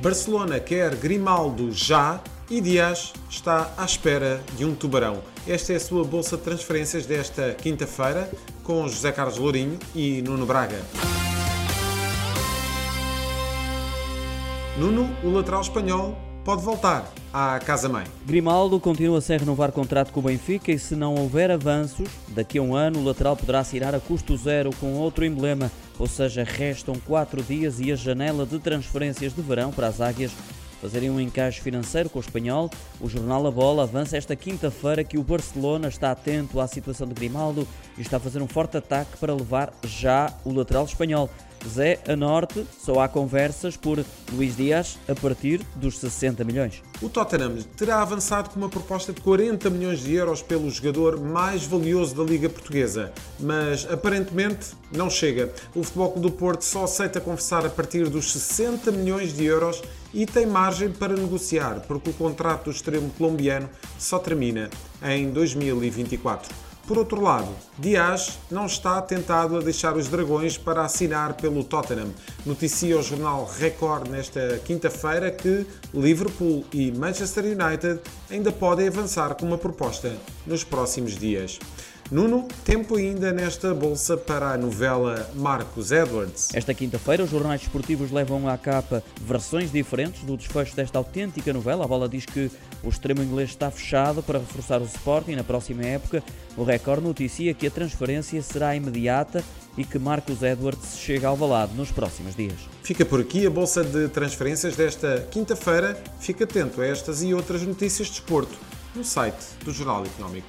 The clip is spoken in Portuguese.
Barcelona quer Grimaldo já e Dias está à espera de um tubarão. Esta é a sua bolsa de transferências desta quinta-feira com José Carlos Lourinho e Nuno Braga. Nuno, o lateral espanhol, pode voltar à casa-mãe. Grimaldo continua sem renovar contrato com o Benfica e se não houver avanços, daqui a um ano o lateral poderá assinar a custo zero com outro emblema, ou seja, restam quatro dias e a janela de transferências de verão para as águias fazerem um encaixe financeiro com o espanhol. O jornal A Bola avança esta quinta-feira que o Barcelona está atento à situação de Grimaldo e está a fazer um forte ataque para levar já o lateral espanhol. Zé, a norte, só há conversas por Luís Dias a partir dos 60 milhões. O Tottenham terá avançado com uma proposta de 40 milhões de euros pelo jogador mais valioso da Liga Portuguesa, mas aparentemente não chega. O Futebol Clube do Porto só aceita conversar a partir dos 60 milhões de euros e tem margem para negociar, porque o contrato do extremo colombiano só termina em 2024. Por outro lado, Dias não está tentado a deixar os Dragões para assinar pelo Tottenham. Noticia o jornal Record nesta quinta-feira que Liverpool e Manchester United ainda podem avançar com uma proposta nos próximos dias. Nuno, tempo ainda nesta bolsa para a novela Marcos Edwards. Esta quinta-feira, os jornais esportivos levam à capa versões diferentes do desfecho desta autêntica novela. A bola diz que o extremo inglês está fechado para reforçar o Sporting na próxima época. O Record noticia que a transferência será imediata e que Marcos Edwards chega ao balado nos próximos dias. Fica por aqui a bolsa de transferências desta quinta-feira. Fique atento a estas e outras notícias de desporto no site do Jornal Económico.